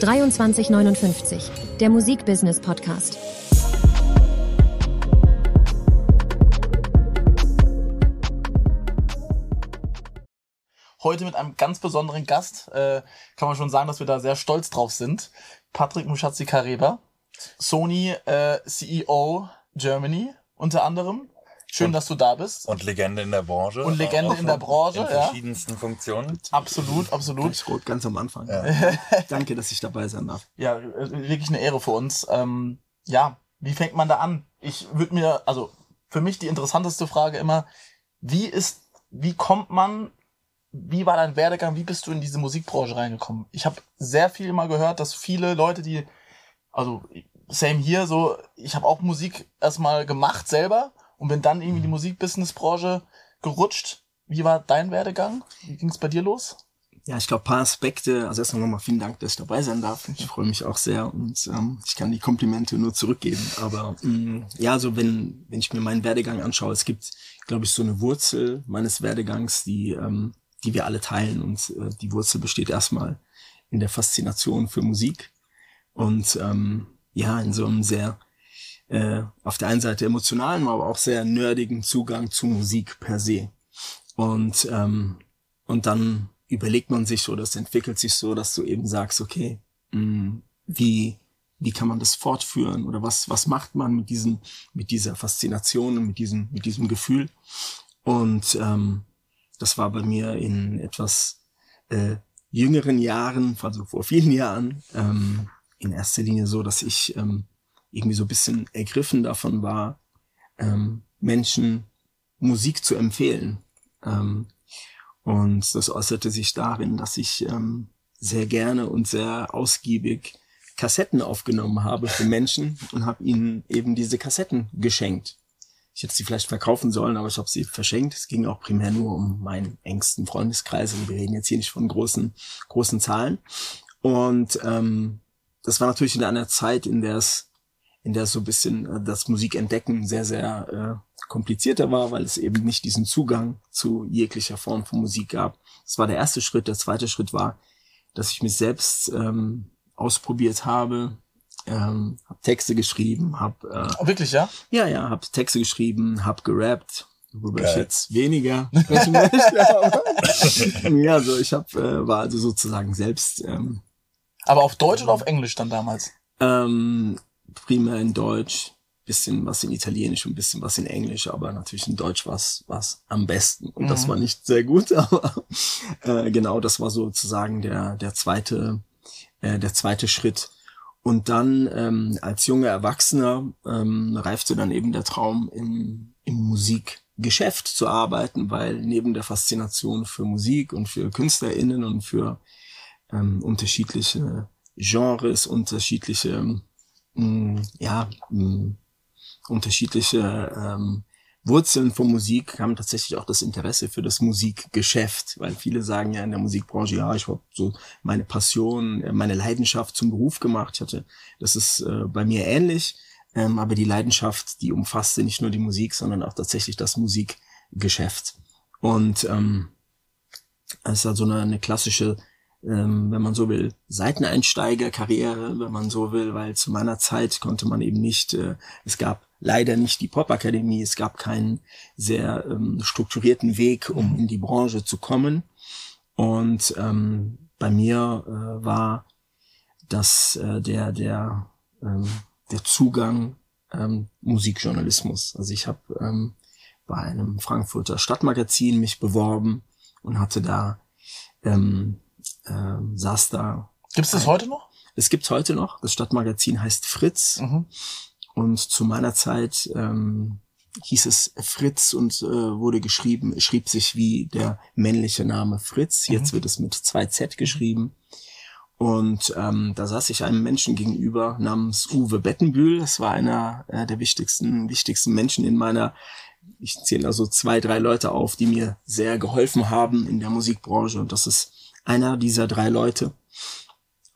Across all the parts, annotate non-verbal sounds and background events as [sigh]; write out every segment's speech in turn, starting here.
2359, der Musikbusiness Podcast. Heute mit einem ganz besonderen Gast. Äh, kann man schon sagen, dass wir da sehr stolz drauf sind. Patrick Mushatzi Kareba, Sony äh, CEO Germany unter anderem. Schön, Und- dass du da bist. Und Legende in der Branche. Und Legende in der Branche, In ja. verschiedensten Funktionen. Absolut, absolut. Gleich rot, ganz am Anfang. [laughs] Danke, dass ich dabei sein darf. Ja, wirklich eine Ehre für uns. Ähm, ja, wie fängt man da an? Ich würde mir, also für mich die interessanteste Frage immer, wie ist, wie kommt man, wie war dein Werdegang, wie bist du in diese Musikbranche reingekommen? Ich habe sehr viel mal gehört, dass viele Leute, die, also same hier, so, ich habe auch Musik erstmal gemacht selber und bin dann irgendwie in die Musikbusinessbranche gerutscht. Wie war dein Werdegang? Wie ging es bei dir los? Ja, ich glaube, paar Aspekte. Also erstmal nochmal vielen Dank, dass ich dabei sein darf. Ich freue mich auch sehr und ähm, ich kann die Komplimente nur zurückgeben. Aber mh, ja, so wenn, wenn ich mir meinen Werdegang anschaue, es gibt, glaube ich, so eine Wurzel meines Werdegangs, die, ähm, die wir alle teilen. Und äh, die Wurzel besteht erstmal in der Faszination für Musik und ähm, ja, in so einem sehr äh, auf der einen Seite emotionalen, aber auch sehr nerdigen Zugang zu Musik per se. Und, ähm, und dann überlegt man sich oder es entwickelt sich so, dass du eben sagst, okay, mh, wie, wie kann man das fortführen oder was, was macht man mit diesem, mit dieser Faszination und mit diesem, mit diesem Gefühl? Und ähm, das war bei mir in etwas äh, jüngeren Jahren, also vor vielen Jahren, ähm, in erster Linie so, dass ich ähm, irgendwie so ein bisschen ergriffen davon war, ähm, Menschen Musik zu empfehlen. Ähm, und das äußerte sich darin, dass ich ähm, sehr gerne und sehr ausgiebig Kassetten aufgenommen habe für Menschen und habe ihnen eben diese Kassetten geschenkt. Ich hätte sie vielleicht verkaufen sollen, aber ich habe sie verschenkt. Es ging auch primär nur um meinen engsten Freundeskreis. Und wir reden jetzt hier nicht von großen, großen Zahlen. Und ähm, das war natürlich in einer Zeit, in der es, in der es so ein bisschen äh, das Musikentdecken sehr, sehr äh, komplizierter war, weil es eben nicht diesen Zugang zu jeglicher Form von Musik gab. Das war der erste Schritt. Der zweite Schritt war, dass ich mich selbst ähm, ausprobiert habe, ähm, habe Texte geschrieben, habe äh, Oh, wirklich, ja? ja, ja, habe Texte geschrieben, habe gerappt, worüber ich Geil. jetzt weniger [laughs] sprechen möchte. Aber ja, so ich habe äh, war also sozusagen selbst ähm, Aber auf Deutsch oder auf Englisch dann damals? ähm, primär in Deutsch, bisschen was in Italienisch und bisschen was in Englisch, aber natürlich in Deutsch was was am besten und das Mhm. war nicht sehr gut, [laughs] aber äh, genau, das war sozusagen der der zweite äh, der zweite Schritt. Und dann ähm, als junger Erwachsener ähm, reifte dann eben der Traum, im, im Musikgeschäft zu arbeiten, weil neben der Faszination für Musik und für KünstlerInnen und für ähm, unterschiedliche Genres, unterschiedliche, mh, ja, mh, unterschiedliche ähm, Wurzeln von Musik kam tatsächlich auch das Interesse für das Musikgeschäft, weil viele sagen ja in der Musikbranche, ja, ich habe so meine Passion, äh, meine Leidenschaft zum Beruf gemacht. Ich hatte, das ist äh, bei mir ähnlich, ähm, aber die Leidenschaft, die umfasste nicht nur die Musik, sondern auch tatsächlich das Musikgeschäft. Und ähm, es ist also eine, eine klassische, ähm, wenn man so will, Seiteneinsteigerkarriere, wenn man so will, weil zu meiner Zeit konnte man eben nicht, äh, es gab leider nicht die Popakademie, es gab keinen sehr ähm, strukturierten Weg, um in die Branche zu kommen. Und ähm, bei mir äh, war das äh, der der ähm, der Zugang ähm, Musikjournalismus. Also ich habe ähm, bei einem Frankfurter Stadtmagazin mich beworben und hatte da ähm, ähm, saß da. Gibt's das Ein- heute noch? Es gibt's heute noch. Das Stadtmagazin heißt Fritz. Mhm. Und zu meiner Zeit ähm, hieß es Fritz und äh, wurde geschrieben, schrieb sich wie der männliche Name Fritz. Jetzt wird es mit zwei Z geschrieben. Und ähm, da saß ich einem Menschen gegenüber namens Uwe Bettenbühl. Das war einer äh, der wichtigsten, wichtigsten Menschen in meiner, ich zähle da so zwei, drei Leute auf, die mir sehr geholfen haben in der Musikbranche. Und das ist einer dieser drei Leute.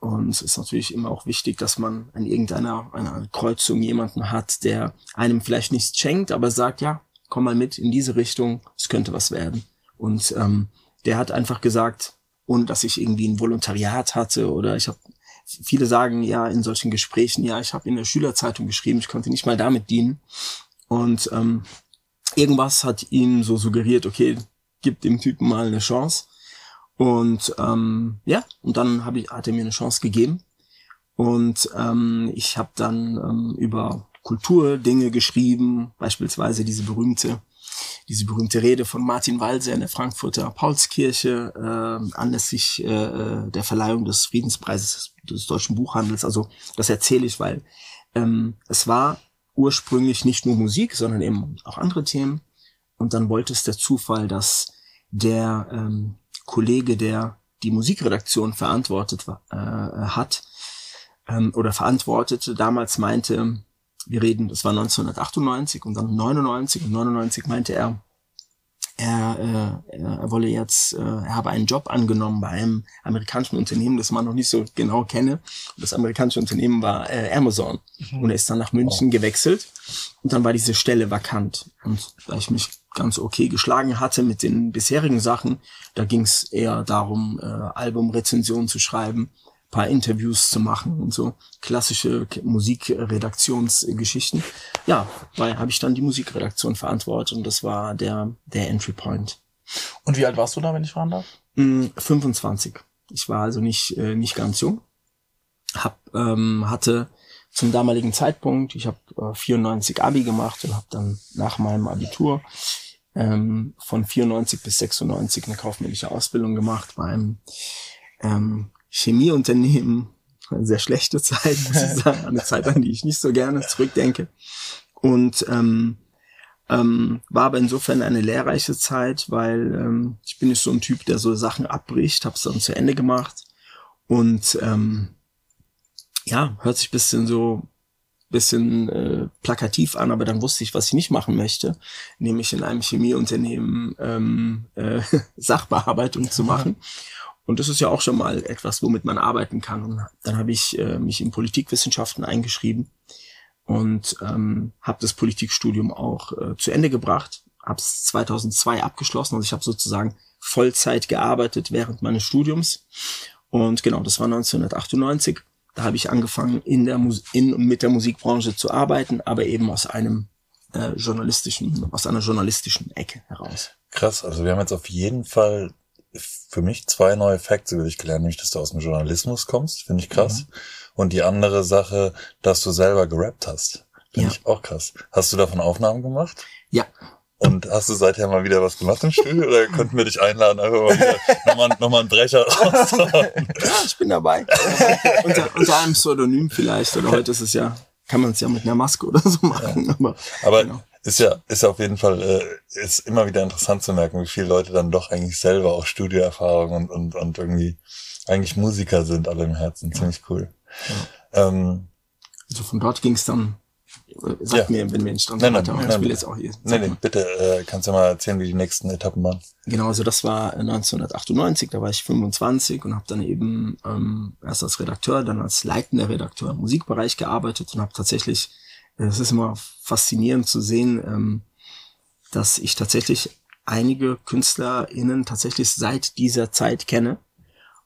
Und es ist natürlich immer auch wichtig, dass man an irgendeiner einer Kreuzung jemanden hat, der einem vielleicht nichts schenkt, aber sagt, ja, komm mal mit in diese Richtung, es könnte was werden. Und ähm, der hat einfach gesagt, ohne dass ich irgendwie ein Volontariat hatte oder ich habe viele sagen ja in solchen Gesprächen, ja, ich habe in der Schülerzeitung geschrieben, ich konnte nicht mal damit dienen. Und ähm, irgendwas hat ihm so suggeriert, okay, gib dem Typen mal eine Chance. Und ähm, ja, und dann hab ich, hat er mir eine Chance gegeben. Und ähm, ich habe dann ähm, über Kulturdinge geschrieben, beispielsweise diese berühmte diese berühmte Rede von Martin Walser in der Frankfurter Paulskirche äh, anlässlich äh, der Verleihung des Friedenspreises des deutschen Buchhandels. Also das erzähle ich, weil ähm, es war ursprünglich nicht nur Musik, sondern eben auch andere Themen. Und dann wollte es der Zufall, dass der ähm, Kollege, der die Musikredaktion verantwortet äh, hat ähm, oder verantwortete, damals meinte, wir reden, das war 1998 und dann 99 und 99 meinte er, er, äh, er wolle jetzt, äh, er habe einen Job angenommen bei einem amerikanischen Unternehmen, das man noch nicht so genau kenne. Und das amerikanische Unternehmen war äh, Amazon. Mhm. Und er ist dann nach München oh. gewechselt und dann war diese Stelle vakant. Und da ich mich ganz okay geschlagen hatte mit den bisherigen Sachen, da ging es eher darum, äh, Albumrezensionen zu schreiben paar Interviews zu machen und so klassische Musikredaktionsgeschichten. Ja, weil habe ich dann die Musikredaktion verantwortet und das war der der Entry Point. Und wie alt warst du da, wenn ich fragen darf? 25. Mm, ich war also nicht äh, nicht ganz jung. Hab ähm, hatte zum damaligen Zeitpunkt, ich habe äh, 94 Abi gemacht und habe dann nach meinem Abitur ähm, von 94 bis 96 eine kaufmännische Ausbildung gemacht bei einem ähm, Chemieunternehmen, eine sehr schlechte Zeit, muss ich [laughs] sagen, eine Zeit, an die ich nicht so gerne zurückdenke. Und ähm, ähm, war aber insofern eine lehrreiche Zeit, weil ähm, ich bin nicht so ein Typ, der so Sachen abbricht, habe es dann zu Ende gemacht. Und ähm, ja, hört sich bisschen so bisschen äh, plakativ an, aber dann wusste ich, was ich nicht machen möchte, nämlich in einem Chemieunternehmen ähm, äh, [laughs] Sachbearbeitung zu machen. Und das ist ja auch schon mal etwas, womit man arbeiten kann. Und dann habe ich äh, mich in Politikwissenschaften eingeschrieben und ähm, habe das Politikstudium auch äh, zu Ende gebracht. Habe es 2002 abgeschlossen. Also ich habe sozusagen Vollzeit gearbeitet während meines Studiums. Und genau, das war 1998. Da habe ich angefangen, in der Mus in mit der Musikbranche zu arbeiten, aber eben aus einem äh, journalistischen, aus einer journalistischen Ecke heraus. Krass, also wir haben jetzt auf jeden Fall für mich zwei neue Facts über dich gelernt, nämlich, dass du aus dem Journalismus kommst, finde ich krass. Mhm. Und die andere Sache, dass du selber gerappt hast. Finde ja. ich auch krass. Hast du davon Aufnahmen gemacht? Ja. Und hast du seither mal wieder was gemacht im Studio oder könnten wir dich einladen, einfach mal wieder nochmal, nochmal einen Brecher rauszuhauen? Ja, [laughs] ich bin dabei. [laughs] unter, unter einem Pseudonym vielleicht, oder heute ist es ja, kann man es ja mit einer Maske oder so machen. Ja. Aber, aber genau ist ja, ist ja auf jeden Fall, äh, ist immer wieder interessant zu merken, wie viele Leute dann doch eigentlich selber auch Studioerfahrung und, und, und irgendwie eigentlich Musiker sind, alle im Herzen. Ziemlich cool. Ja. Ähm, also von dort ging es dann, sag ja. mir, wenn wir nicht dran nein, nein, nein, ich will jetzt auch hier. Nein, nein, bitte, äh, kannst du mal erzählen, wie die nächsten Etappen waren? Genau, also das war 1998, da war ich 25 und habe dann eben ähm, erst als Redakteur, dann als leitender Redakteur im Musikbereich gearbeitet und habe tatsächlich es ist immer faszinierend zu sehen, ähm, dass ich tatsächlich einige KünstlerInnen tatsächlich seit dieser Zeit kenne.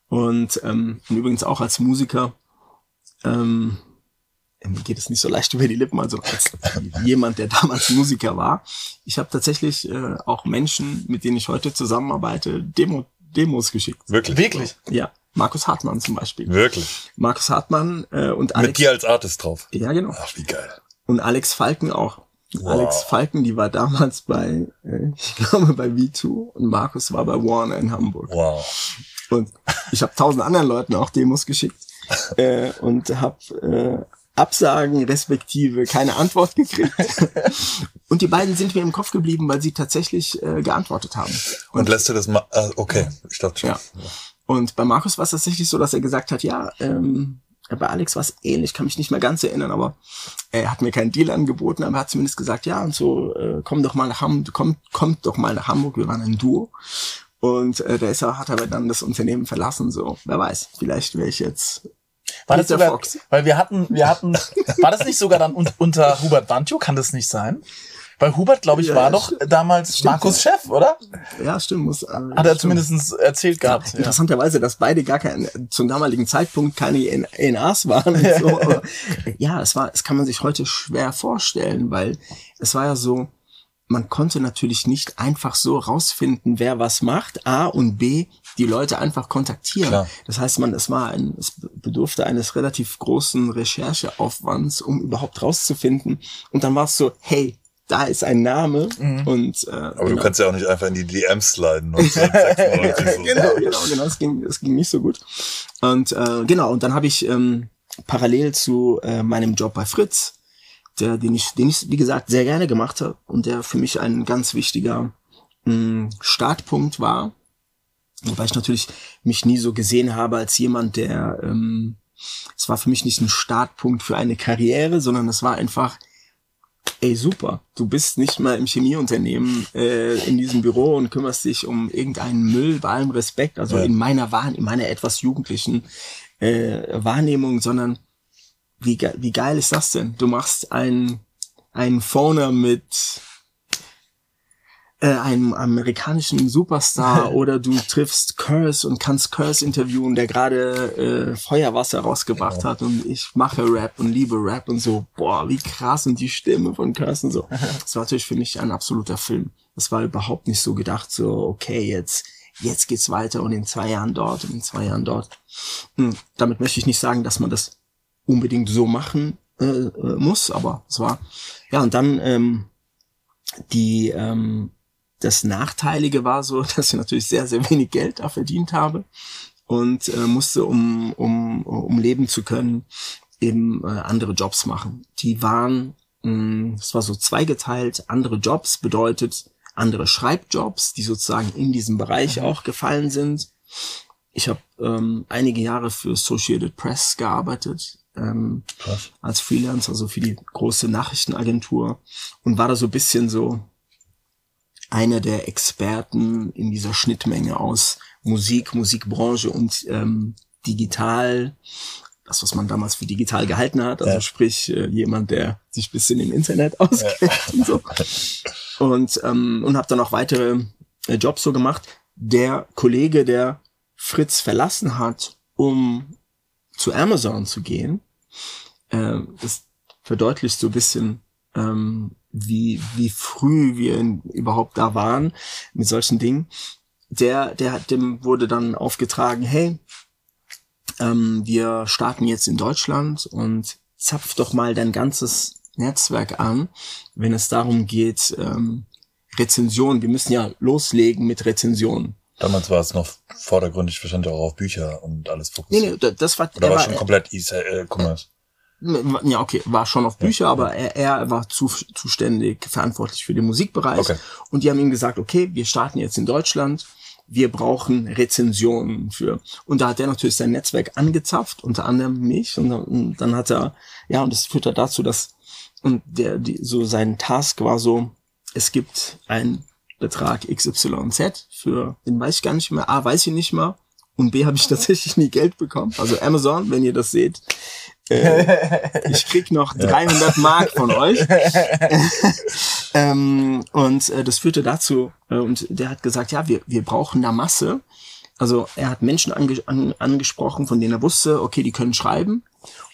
Und, ähm, und übrigens auch als Musiker, ähm, mir geht es nicht so leicht über die Lippen, also als jemand, der damals Musiker war. Ich habe tatsächlich äh, auch Menschen, mit denen ich heute zusammenarbeite, Demo, Demos geschickt. Wirklich? Wirklich? Ja. Markus Hartmann zum Beispiel. Wirklich? Markus Hartmann äh, und Alex. Mit dir als Artist drauf? Ja, genau. Ach, wie geil. Und Alex Falken auch. Wow. Alex Falken, die war damals bei, äh, ich glaube, bei V2 und Markus war bei Warner in Hamburg. Wow. Und ich habe tausend anderen Leuten auch Demos geschickt äh, und habe äh, Absagen respektive keine Antwort gekriegt. [laughs] und die beiden sind mir im Kopf geblieben, weil sie tatsächlich äh, geantwortet haben. Und, und lässt du das mal? Äh, okay, ich dachte schon. Ja. Und bei Markus war es tatsächlich so, dass er gesagt hat, ja, ähm, bei Alex war es ähnlich, kann mich nicht mehr ganz erinnern, aber er hat mir keinen Deal angeboten, aber er hat zumindest gesagt, ja, und so, äh, komm doch mal nach Hamburg, komm, kommt doch mal nach Hamburg, wir waren ein Duo. Und äh, der ist, hat aber dann das Unternehmen verlassen, so, wer weiß, vielleicht wäre ich jetzt war das sogar, Fox. weil wir hatten, wir hatten, war das nicht sogar dann un, unter Hubert Bantjo, kann das nicht sein? Bei Hubert, glaube ich, Ja, war doch damals Stimmt, Markus. Chef, oder? Ja, stimmt. Muss, äh, Hat er zumindest erzählt gehabt. Ja. Interessanterweise, dass beide gar kein, zum damaligen Zeitpunkt keine NAs waren. Und so. [laughs] Ja, es war, es kann man sich heute schwer vorstellen, weil es war ja so, man konnte natürlich nicht einfach so rausfinden, wer was macht, A und B, die Leute einfach kontaktieren. Klar. Das heißt, man, es war ein, es bedurfte eines relativ großen Rechercheaufwands, um überhaupt rauszufinden. Und dann war es so, hey, da ist ein Name und äh, Aber du kannst ja auch nicht einfach in die DMs sliden. Und [laughs] so 96 so. genau, genau, genau. Es ging, es ging nicht so gut. Und äh, genau, und dann habe ich ähm, parallel zu äh, meinem Job bei Fritz, der, den ich, den ich, wie gesagt, sehr gerne gemacht habe und der für mich ein ganz wichtiger mh, Startpunkt war. Wobei ich natürlich mich nie so gesehen habe als jemand, der ähm, es war für mich nicht ein Startpunkt für eine Karriere, sondern es war einfach, ey super, du bist nicht mal im Chemieunternehmen äh, in diesem Büro und kümmerst dich um irgendeinen Müll bei allem Respekt, also Ja. in meiner Wahn, in meiner etwas jugendlichen äh, Wahrnehmung, sondern wie, ge wie geil ist das denn? Du machst einen einen Phoner mit äh, einem amerikanischen Superstar [laughs] oder du triffst Curse und kannst Curse interviewen, der gerade äh, Feuerwasser rausgebracht hat und ich mache Rap und liebe Rap und so. Boah, wie krass und die Stimme von Curse und so. [laughs] Das war natürlich für mich ein absoluter Film. Das war überhaupt nicht so gedacht, so okay, jetzt jetzt geht's weiter und in zwei Jahren dort und in zwei Jahren dort. Hm, damit möchte ich nicht sagen, dass man das unbedingt so machen äh, äh, muss, aber es war ja und dann ähm, die ähm, das Nachteilige war so, [laughs] dass ich natürlich sehr sehr wenig Geld da verdient habe und äh, musste um um um leben zu können eben äh, andere Jobs machen. Die waren mh, es war so zweigeteilt. Andere Jobs bedeutet andere Schreibjobs, die sozusagen in diesem Bereich auch gefallen sind. Ich habe ähm, einige Jahre für Associated Press gearbeitet, ähm, Krass. als Freelancer, also für die große Nachrichtenagentur und war da so ein bisschen so einer der Experten in dieser Schnittmenge aus Musik, Musikbranche und ähm, digital, das, was man damals für digital gehalten hat, also Ja. sprich äh, jemand, der sich bisschen im Internet [laughs] auskennt und so. Und, ähm, und habe dann auch weitere äh, Jobs so gemacht. Der Kollege, der Fritz verlassen hat, um zu Amazon zu gehen, äh, das verdeutlicht so ein bisschen, ähm, wie, wie früh wir in, überhaupt da waren mit solchen Dingen. Der, der hat, dem wurde dann aufgetragen, hey, ähm, wir starten jetzt in Deutschland und zapf doch mal dein ganzes Netzwerk an, wenn es darum geht, ähm, Rezensionen. Wir müssen ja loslegen mit Rezensionen. Damals war es noch vordergründig wahrscheinlich auch auf Bücher und alles Nee, fokussiert. nee, da- das war, Oder er war war, schon komplett E-Commerce? Ja, okay, war schon auf Bücher, aber er, er war zu, zuständig, verantwortlich für den Musikbereich. Okay. Und die haben ihm gesagt, okay, wir starten jetzt in Deutschland, wir brauchen Rezensionen für. Und da hat er natürlich sein Netzwerk angezapft, unter anderem mich. Und dann, und dann hat er, ja, und das führte dazu, dass, und der, die, so sein Task war so, es gibt einen Betrag XYZ für, den weiß ich gar nicht mehr, A, weiß ich nicht mehr. Und B, habe ich [laughs] tatsächlich nie Geld bekommen. Also Amazon, wenn ihr das seht, äh, [laughs] ich krieg noch 300 Mark von euch. [laughs] ähm, und äh, das führte dazu, äh, und der hat gesagt, ja, wir, wir brauchen da Masse. Also er hat Menschen ange an, angesprochen, von denen er wusste, okay, die können schreiben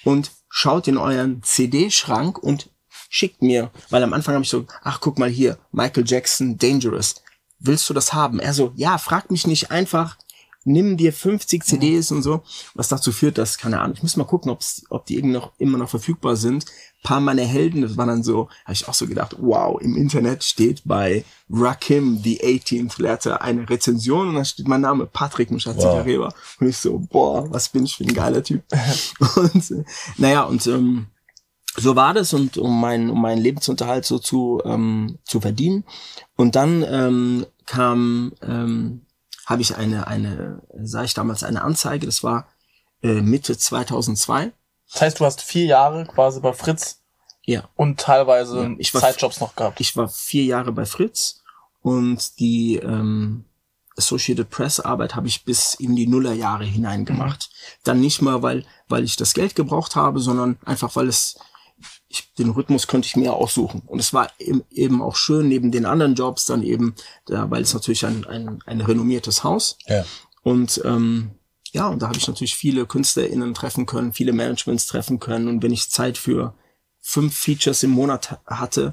und schaut in euren CD-Schrank und schickt mir, weil am Anfang habe ich so, ach guck mal hier, Michael Jackson, Dangerous. Willst du das haben? Er so, ja, frag mich nicht einfach, nimm dir 50 CDs und so, was dazu führt, dass, keine Ahnung, ich muss mal gucken, ob's, ob die irgendwie noch, immer noch verfügbar sind. Ein paar meiner Helden, das war dann so, habe ich auch so gedacht, wow, im Internet steht bei Rakim, the 18th Letter, eine Rezension und da steht mein Name, Patrick Mushatzikareva. Wow. Und ich so, boah, was bin ich für ein geiler Typ. [laughs] und, äh, naja, und ähm, so war das und um meinen um meinen Lebensunterhalt so zu ähm, zu verdienen und dann ähm, kam ähm, habe ich eine eine sah ich damals eine Anzeige das war äh, Mitte 2002 Das heißt, du hast vier Jahre quasi bei Fritz ja und teilweise Ja, ich war- Zeitjobs noch gehabt. ich war vier Jahre bei Fritz und die ähm, Associated Press Arbeit habe ich bis in die Nullerjahre hinein gemacht. Dann nicht mal, weil, weil ich das Geld gebraucht habe, sondern einfach, weil es ich, den Rhythmus konnte ich mir aussuchen. Und es war eben, eben auch schön, neben den anderen Jobs dann eben, da, weil es natürlich ein, ein, ein renommiertes Haus. Ja. Und ähm, ja, und da habe ich natürlich viele KünstlerInnen treffen können, viele Managements treffen können. Und wenn ich Zeit für fünf Features im Monat hatte,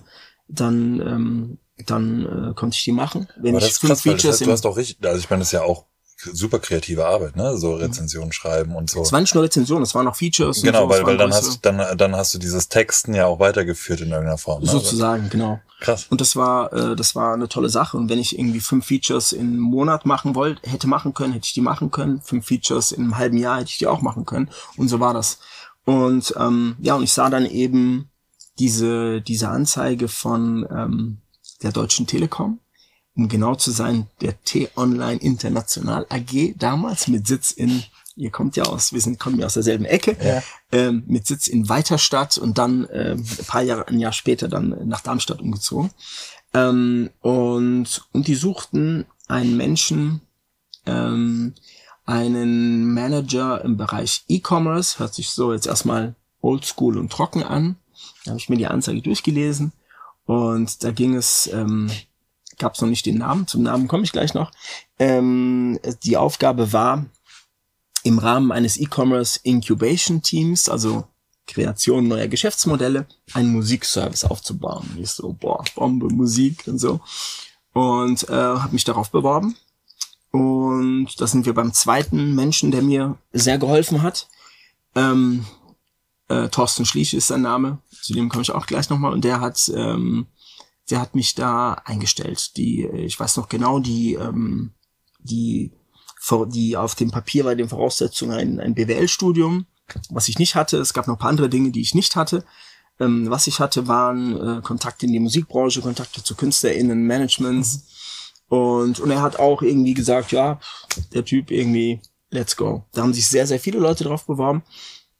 dann, ähm, dann äh, konnte ich die machen. Wenn Aber ich fünf krass, weil das Features heißt, du hast auch richtig, also ich meine, das ist ja auch super kreative Arbeit, ne? So Rezensionen schreiben und so. es war nicht nur Rezension, es waren auch Features. und Genau, weil, weil waren dann hast, dann, dann hast du dieses Texten ja auch weitergeführt in irgendeiner Form. Ne? sozusagen, genau. Krass. Und das war, äh, das war eine tolle Sache. Und wenn ich irgendwie fünf Features im Monat machen wollte, hätte machen können, hätte ich die machen können. Fünf Features in einem halben Jahr hätte ich die auch machen können. Und so war das. Und ähm, ja, und ich sah dann eben diese, diese Anzeige von ähm, der Deutschen Telekom, um genau zu sein, der T-Online International AG damals mit Sitz in, ihr kommt ja aus, wir sind, kommen ja aus derselben Ecke, Ja. ähm, mit Sitz in Weiterstadt und dann ähm, ein paar Jahre, ein Jahr später dann nach Darmstadt umgezogen. Ähm, und, und die suchten einen Menschen, ähm, einen Manager im Bereich E-Commerce, hört sich so jetzt erstmal oldschool und trocken an. Da habe ich mir die Anzeige durchgelesen und da ging es, ähm, gab es noch nicht den Namen, zum Namen komme ich gleich noch. Ähm, die Aufgabe war, im Rahmen eines E-Commerce Incubation Teams, also Kreation neuer Geschäftsmodelle, einen Musikservice aufzubauen. Und ich so, boah, Bombe, Musik und so. Und äh, habe mich darauf beworben. Und da sind wir beim zweiten Menschen, der mir sehr geholfen hat. Ähm, äh, Thorsten Schliech ist sein Name, zu dem komme ich auch gleich nochmal. Und der hat, ähm, der hat mich da eingestellt. Die, äh, ich weiß noch genau, die, ähm, die, die auf dem Papier war den Voraussetzungen ein, ein BWL-Studium, was ich nicht hatte. Es gab noch ein paar andere Dinge, die ich nicht hatte. Ähm, was ich hatte, waren äh, Kontakte in die Musikbranche, Kontakte zu KünstlerInnen, Managements. Und, und er hat auch irgendwie gesagt, ja, der Typ irgendwie, let's go. Da haben sich sehr, sehr viele Leute drauf beworben.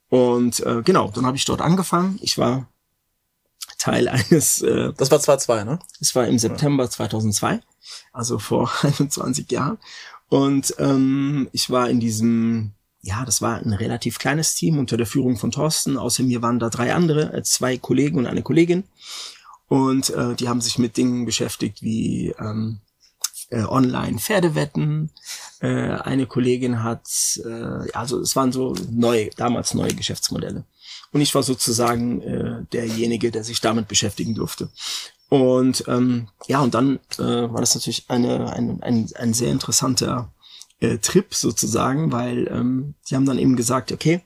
Und äh, genau, dann habe ich dort angefangen. Ich war Teil [laughs] eines, äh, Das war 2-2, ne? es war im September 2002, also vor [laughs] 21 Jahren. Und ähm, ich war in diesem, ja, das war ein relativ kleines Team unter der Führung von Thorsten. Außer mir waren da drei andere, äh, zwei Kollegen und eine Kollegin. Und äh, die haben sich mit Dingen beschäftigt wie ähm, äh, Online-Pferdewetten. Äh, eine Kollegin hat, äh, also es waren so neue, damals neue Geschäftsmodelle. Und ich war sozusagen äh, derjenige, der sich damit beschäftigen durfte. Und ähm, ja, und dann äh, war das natürlich eine, ein, ein, ein sehr interessanter äh, Trip sozusagen, weil ähm, die haben dann eben gesagt, okay,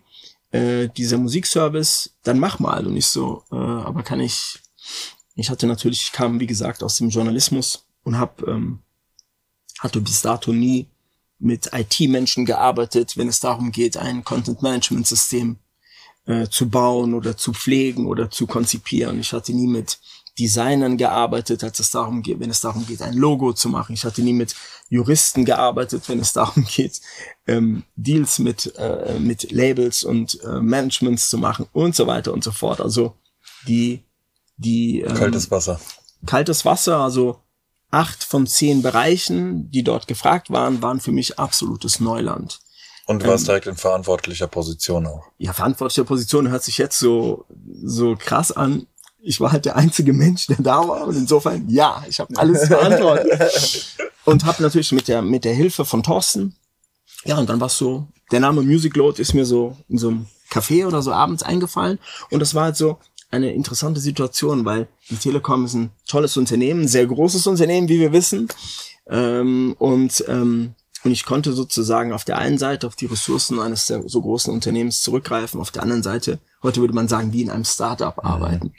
äh, dieser Musikservice, dann mach mal. Und ich so, äh, aber kann ich, ich hatte natürlich, ich kam wie gesagt aus dem Journalismus und habe ähm, hatte bis dato nie mit IT-Menschen gearbeitet, wenn es darum geht, ein Content-Management-System äh, zu bauen oder zu pflegen oder zu konzipieren. Ich hatte nie mit Designern gearbeitet, als es darum geht, wenn es darum geht, ein Logo zu machen. Ich hatte nie mit Juristen gearbeitet, wenn es darum geht, ähm, Deals mit, äh, mit Labels und äh, Managements zu machen und so weiter und so fort. Also die, die ähm, Kaltes Wasser. kaltes Wasser, also acht von zehn Bereichen, die dort gefragt waren, waren für mich absolutes Neuland. Und du warst direkt in verantwortlicher Position auch. Ja, verantwortliche Position hört sich jetzt so, so krass an. Ich war halt der einzige Mensch, der da war und insofern, ja, ich habe alles verantwortet. [laughs] und habe natürlich mit der, mit der Hilfe von Thorsten, ja, und dann war so, der Name Music Load ist mir so in so einem Café oder so abends eingefallen und das war halt so eine interessante Situation, weil die Telekom ist ein tolles Unternehmen, ein sehr großes Unternehmen, wie wir wissen. Ähm, und, ähm, und ich konnte sozusagen auf der einen Seite auf die Ressourcen eines so großen Unternehmens zurückgreifen, auf der anderen Seite, heute würde man sagen, wie in einem Startup arbeiten.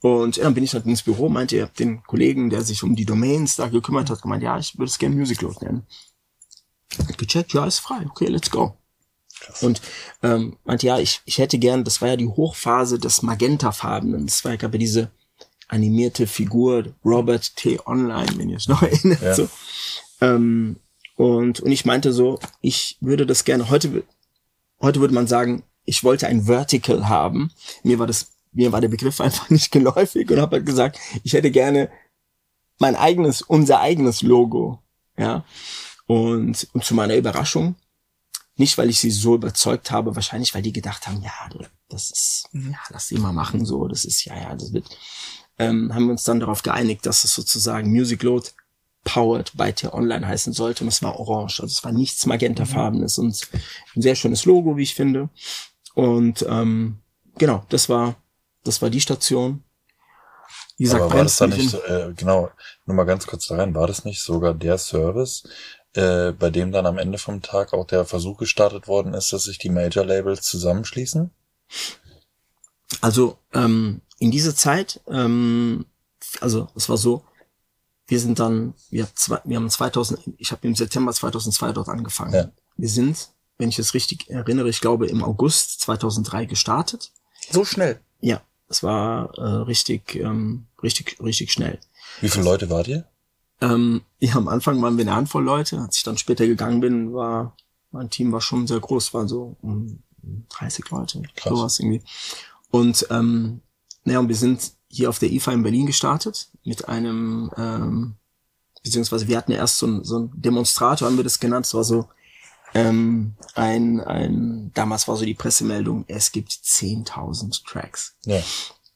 Und ja, dann bin ich halt ins Büro, meinte, ihr habt den Kollegen, der sich um die Domains da gekümmert hat, gemeint, ja, ich würde es gerne Music Load nennen. Hat gecheckt, ja, ist frei, okay, let's go. Und ähm, meinte, ja, ich, ich hätte gern, das war ja die Hochphase des Magentafarbenen. Das war, ich glaube, diese animierte Figur Robert T. Online, wenn ihr euch noch [laughs] erinnert. Ja. So. Ähm, und, und ich meinte so, ich würde das gerne, heute, heute würde man sagen, ich wollte ein Vertical haben. Mir war das, mir war der Begriff [laughs] einfach nicht geläufig und habe halt gesagt, ich hätte gerne mein eigenes, unser eigenes Logo. Ja. Und, und zu meiner Überraschung, nicht weil ich sie so überzeugt habe, wahrscheinlich weil die gedacht haben, ja, das ist, ja, lass die mal machen, so, das ist, ja, ja, das wird, ähm, haben wir uns dann darauf geeinigt, dass es sozusagen Music Load Powered by T-Online heißen sollte. Und es war orange. Also es war nichts Magentafarbenes und ein sehr schönes Logo, wie ich finde. Und ähm, genau, das war, das war die Station. Wie gesagt, Aber war das dann nicht, äh, genau, nur mal ganz kurz da rein, war das nicht sogar der Service, äh, bei dem dann am Ende vom Tag auch der Versuch gestartet worden ist, dass sich die Major Labels zusammenschließen? Also ähm, in dieser Zeit, ähm, also es war so, wir sind dann, wir, zwei, wir haben 2000, ich habe im September 2002 dort angefangen. Ja. Wir sind, wenn ich es richtig erinnere, ich glaube im August 2003 gestartet. So schnell? Ja, es war äh, richtig, ähm, richtig, richtig schnell. Wie viele Leute wart ihr? Ähm, ja, am Anfang waren wir eine Handvoll Leute. Als ich dann später gegangen bin, war mein Team war schon sehr groß, war so um 30 Leute, Krass. sowas irgendwie. Und ähm, naja, und wir sind hier auf der IFA in Berlin gestartet mit einem, ähm, beziehungsweise wir hatten erst so ein, so ein Demonstrator, haben wir das genannt, es war so ähm, ein, ein, damals war so die Pressemeldung, es gibt 10.000 Tracks. Ja.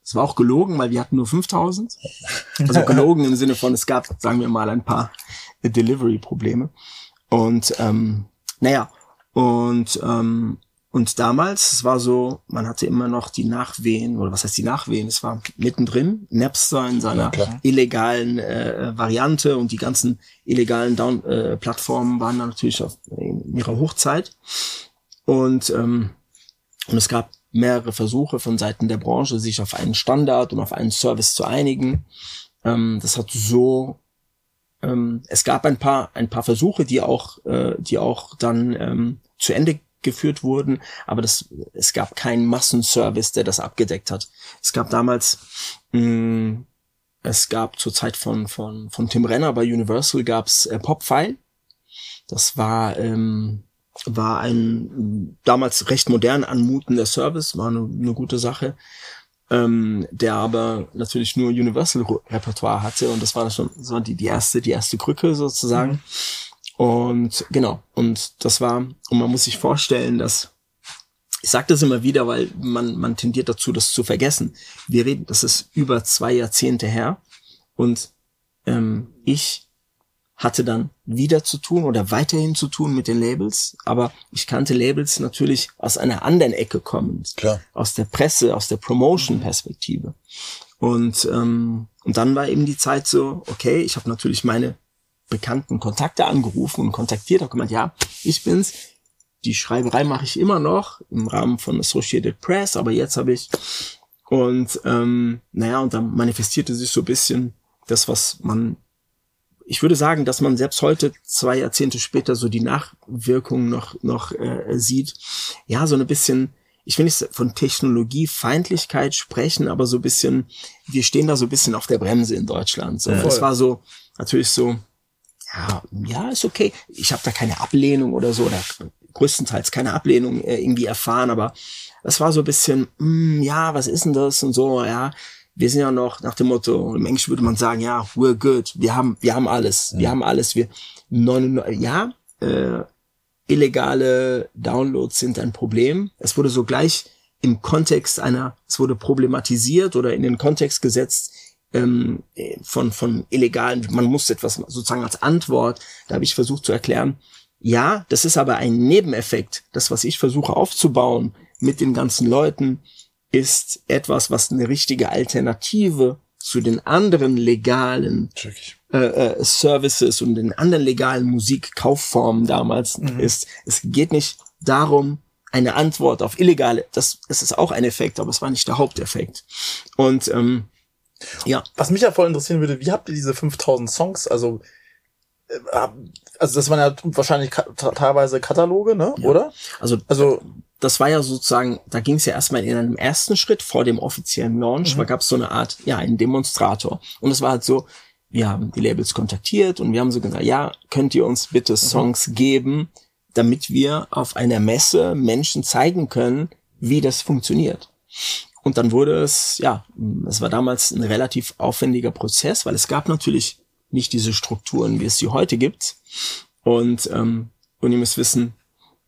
Es war auch gelogen, weil wir hatten nur 5000. Also [laughs] gelogen im Sinne von, es gab, sagen wir mal, ein paar Delivery-Probleme. Und ähm, naja, und ähm, und damals, es war so, man hatte immer noch die Nachwehen, oder was heißt die Nachwehen? Es war mittendrin, Napster in seiner ja, illegalen äh, Variante und die ganzen illegalen Down äh, Plattformen waren dann natürlich auf, in ihrer Hochzeit. Und, ähm, und es gab mehrere Versuche von Seiten der Branche, sich auf einen Standard und auf einen Service zu einigen. Ähm, das hat so ähm, es gab ein paar ein paar Versuche, die auch äh, die auch dann ähm, zu Ende geführt wurden, aber das, es gab keinen Massenservice, der das abgedeckt hat. Es gab damals, mh, mm, es gab zur Zeit von, von, von Tim Renner bei Universal gab's äh, Popfile. Das war, ähm, war ein damals recht modern anmutender Service, war eine, eine gute Sache, ähm, der aber natürlich nur Universal-Repertoire hatte und das war schon so die, die erste, die erste Krücke sozusagen. Mhm. Und genau, und das war, und man muss sich vorstellen, dass, ich sage das immer wieder, weil man, man tendiert dazu, das zu vergessen. Wir reden, das ist über zwei Jahrzehnte her und ähm, ich hatte dann wieder zu tun oder weiterhin zu tun mit den Labels, aber ich kannte Labels natürlich aus einer anderen Ecke kommend, Klar. aus der Presse, aus der Promotion-Perspektive. Und, ähm, und dann war eben die Zeit so, okay, ich habe natürlich meine bekannten Kontakte angerufen und kontaktiert, habe gemeint, ja, ich bin's. Die Schreiberei mache ich immer noch im Rahmen von Associated Press, aber jetzt habe ich und ähm, naja, und dann manifestierte sich so ein bisschen das, was man, ich würde sagen, dass man selbst heute, zwei Jahrzehnte später, so die Nachwirkungen noch, noch äh, sieht. Ja, so ein bisschen, ich will nicht von Technologiefeindlichkeit sprechen, aber so ein bisschen, wir stehen da so ein bisschen auf der Bremse in Deutschland. So, ja, es war so, natürlich so, ja, ja, ist okay. Ich habe da keine Ablehnung oder so, oder größtenteils keine Ablehnung äh, irgendwie erfahren, aber das war so ein bisschen, mm, ja, was ist denn das und so, ja. Wir sind ja noch nach dem Motto, im Englisch würde man sagen, ja, we're good, wir haben, wir haben alles, mhm. wir haben alles, wir, 99, ja, äh, illegale Downloads sind ein Problem. Es wurde so gleich im Kontext einer, es wurde problematisiert oder in den Kontext gesetzt, ähm, von, von illegalen, man muss etwas sozusagen als Antwort, da habe ich versucht zu erklären, ja, das ist aber ein Nebeneffekt. Das, was ich versuche aufzubauen mit den ganzen Leuten, ist etwas, was eine richtige Alternative zu den anderen legalen äh, äh, Services und den anderen legalen Musikkaufformen damals mhm. ist. Es geht nicht darum, eine Antwort auf illegale, das, das ist auch ein Effekt, aber es war nicht der Haupteffekt. Und ähm, ja. Was mich ja voll interessieren würde, wie habt ihr diese 5000 Songs, also, äh, also das waren ja wahrscheinlich teilweise Kataloge, ne, ja. oder? Also, also, das war ja sozusagen, da ging es ja erstmal in einem ersten Schritt vor dem offiziellen Launch, mhm. da gab es so eine Art, ja, einen Demonstrator. Und es war halt so, wir haben die Labels kontaktiert und wir haben so gesagt, ja, könnt ihr uns bitte mhm. Songs mhm. geben, damit wir auf einer Messe Menschen zeigen können, wie das funktioniert. Und dann wurde es, ja, es war damals ein relativ aufwendiger Prozess, weil es gab natürlich nicht diese Strukturen, wie es sie heute gibt. Und, ähm, und ihr müsst wissen,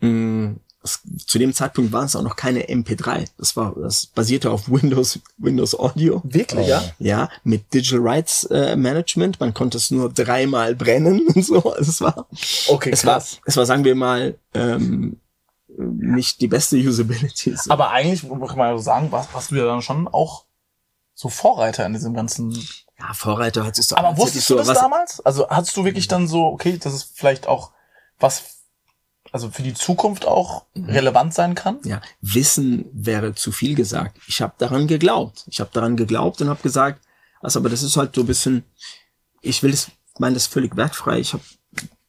mh, das, zu dem Zeitpunkt waren es auch noch keine MP3. Das war, das basierte auf Windows, Windows Audio. Wirklich, ja? Ja, mit Digital Rights äh, Management. Man konnte es nur dreimal brennen [laughs] und so. Also es war, Okay, es war, krass. es war, sagen wir mal, ähm, nicht die beste Usability. So. Aber eigentlich muss man sagen, warst, warst du ja dann schon auch so Vorreiter in diesem ganzen. ja, Vorreiter hat es so. Aber wusstest ich du das damals? Also hattest du wirklich dann so, okay, das ist vielleicht auch was, also für die Zukunft auch relevant sein kann? Ja, Wissen wäre zu viel gesagt. Ich habe daran geglaubt. Ich habe daran geglaubt und habe gesagt, also aber das ist halt so ein bisschen, ich will es, meine das völlig wertfrei. Ich habe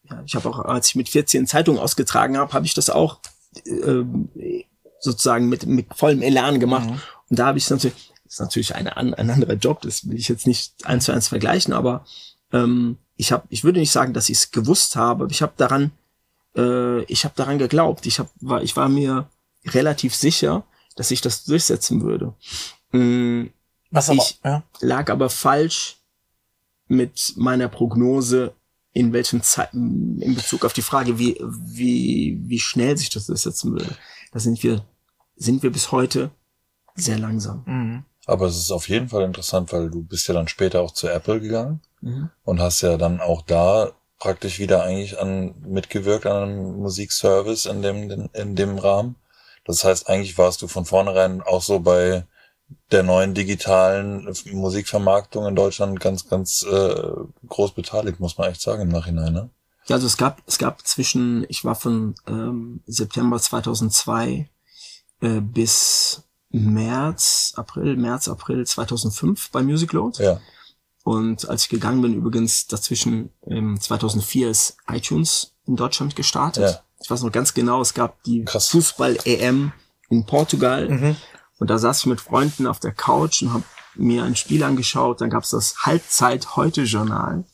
ja, ich habe auch, als ich mit 14 Zeitungen ausgetragen habe, habe ich das auch ähm, sozusagen mit, mit vollem Elan gemacht. Mhm. Und da habe ich natürlich, das ist natürlich eine, ein anderer Job, das will ich jetzt nicht eins zu eins vergleichen, aber ähm, ich habe, ich würde nicht sagen, dass ich es gewusst habe, aber ich habe daran, äh, ich habe daran geglaubt. Ich hab, war, ich war mir relativ sicher, dass ich das durchsetzen würde. Mm, Was aber, Ich- ja. lag aber falsch mit meiner Prognose, in welchem Zeit, in Bezug auf die Frage, wie, wie, wie schnell sich das durchsetzen würde. Da sind wir, sind wir bis heute sehr langsam. Mhm. Aber es ist auf jeden Fall interessant, weil du bist ja dann später auch zu Apple gegangen Mhm. und hast ja dann auch da praktisch wieder eigentlich an mitgewirkt an einem Musikservice in dem in, in dem Rahmen. Das heißt, eigentlich warst du von vornherein auch so bei der neuen digitalen Musikvermarktung in Deutschland ganz ganz äh, groß beteiligt, muss man echt sagen im Nachhinein. Ne? Ja, also es gab, es gab zwischen, ich war von ähm, September 2002 äh, bis März, April, März, April 2005 bei Music Load. Ja, Und als ich gegangen bin, übrigens dazwischen ähm, 2004 ist iTunes in Deutschland gestartet. Ja. Ich weiß noch ganz genau, es gab die. Fußball-EM in Portugal. Und da saß ich mit Freunden auf der Couch und habe mir ein Spiel angeschaut. Dann gab's das Halbzeit-Heute-Journal.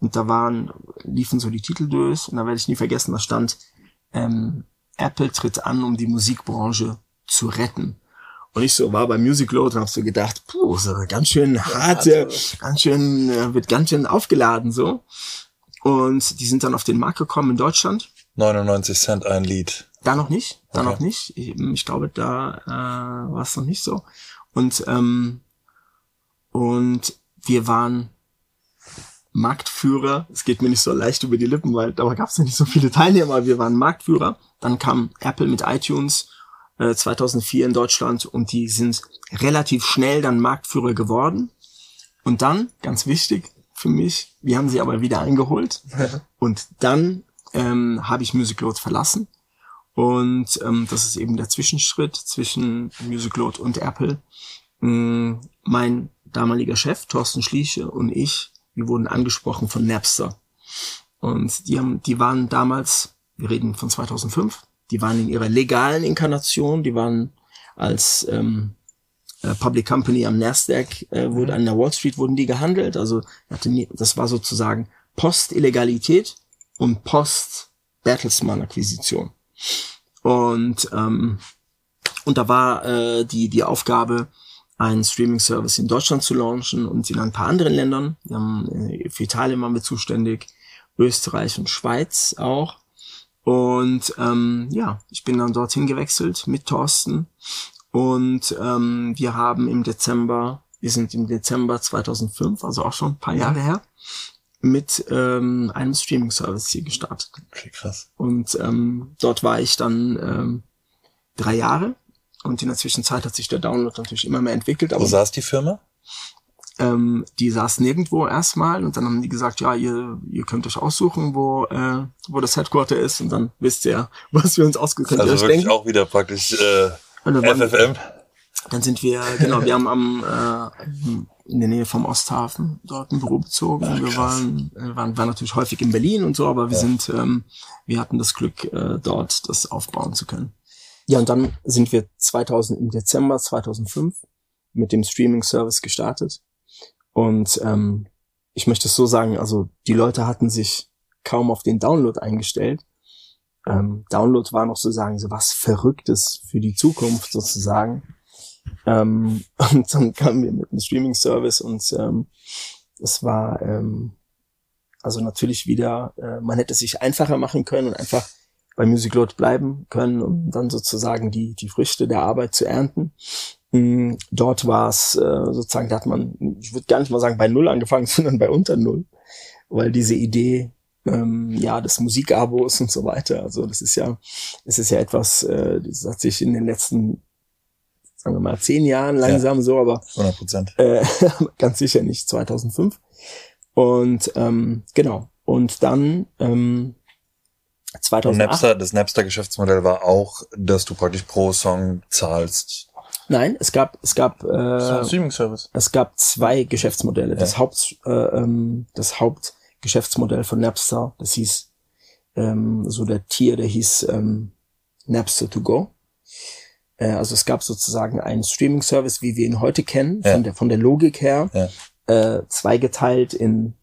Und da waren, liefen so die Titel durch. Und da werde ich nie vergessen, da stand, ähm, Apple tritt an, um die Musikbranche zu retten. Und ich so war bei Music Load und habe so gedacht, puh, so ganz schön harte, ganz schön, äh, wird ganz schön aufgeladen so. Und die sind dann auf den Markt gekommen in Deutschland. 99 Cent ein Lied. Da noch nicht, da Okay. noch nicht. Ich, ich glaube, da äh, war es noch nicht so. Und ähm, und wir waren Marktführer. Es geht mir nicht so leicht über die Lippen, weil da gab es ja nicht so viele Teilnehmer. Wir waren Marktführer. Dann kam Apple mit iTunes äh, 2004 in Deutschland und die sind relativ schnell dann Marktführer geworden. Und dann, ganz wichtig für mich, wir haben sie aber wieder eingeholt. Und dann ähm, habe ich Music Load verlassen. Und ähm, das ist eben der Zwischenschritt zwischen Music Load und Apple. Mm, mein damaliger Chef, Thorsten Schliche und ich, wir wurden angesprochen von Napster. Und die haben, die waren damals, wir reden von 2005, die waren in ihrer legalen Inkarnation, die waren als ähm, äh, Public Company am Nasdaq, äh, wurde an der Wall Street wurden die gehandelt. Also nie, das war sozusagen Post-Illegalität und Post-Bertelsmann-Akquisition. Und ähm, und da war äh, die die Aufgabe, einen Streaming-Service in Deutschland zu launchen und in ein paar anderen Ländern. Wir haben, äh, für Italien waren wir zuständig, Österreich und Schweiz auch. Und ähm, ja, ich bin dann dorthin gewechselt mit Thorsten. Und ähm, wir haben im Dezember, wir sind im Dezember 2005, also auch schon ein paar Jahre her, mit ähm, einem Streaming-Service hier gestartet. Okay, krass. Und ähm, dort war ich dann ähm, drei Jahre. Und in der Zwischenzeit hat sich der Download natürlich immer mehr entwickelt. Wo saß die Firma? ähm, die saß nirgendwo erstmal und dann haben die gesagt, ja, ihr, ihr könnt euch aussuchen, wo, äh, wo das Headquarter ist und dann wisst ihr, [laughs] was wir uns ausgesucht haben. Also wirklich auch wieder praktisch äh, FFM. Dann sind wir, genau, wir haben am äh, in der Nähe vom Osthafen dort ein Büro bezogen. Ah, wir waren, äh, waren, waren natürlich häufig in Berlin und so, aber wir Ja. sind, ähm, wir hatten das Glück, äh, dort das aufbauen zu können. Ja, und dann sind wir 2000 im Dezember 2005 mit dem Streaming-Service gestartet. Und ähm, ich möchte es so sagen, also die Leute hatten sich kaum auf den Download eingestellt. Ähm, Download war noch sozusagen so was Verrücktes für die Zukunft sozusagen. Ähm, [laughs] und dann kamen wir mit einem Streaming-Service und ähm, es war ähm, also natürlich wieder, äh, man hätte es sich einfacher machen können und einfach bei Music Load bleiben können, um dann sozusagen die, die Früchte der Arbeit zu ernten. Mm, Dort war es äh, sozusagen, da hat man, ich würde gar nicht mal sagen bei Null angefangen, [laughs] sondern bei unter Null, weil diese Idee ähm, ja des Musikabos und so weiter, also das ist ja, es ist ja etwas, äh, das hat sich in den letzten sagen wir mal zehn Jahren langsam Ja. so, aber 100 Prozent. äh, [laughs] ganz sicher nicht 2005. Und ähm, genau. Und dann ähm, Und 2008. Napster, das Napster-Geschäftsmodell war auch, dass du praktisch pro Song zahlst. Nein, es gab es gab äh, Streaming-Service. es gab zwei Geschäftsmodelle. Das Ja. Haupt äh, ähm, das Hauptgeschäftsmodell von Napster, das hieß ähm, so der Tier, der hieß ähm, Napster to go. Äh, also es gab sozusagen einen Streaming-Service, wie wir ihn heute kennen, Ja. von der von der Logik her. Ja. äh, zweigeteilt in,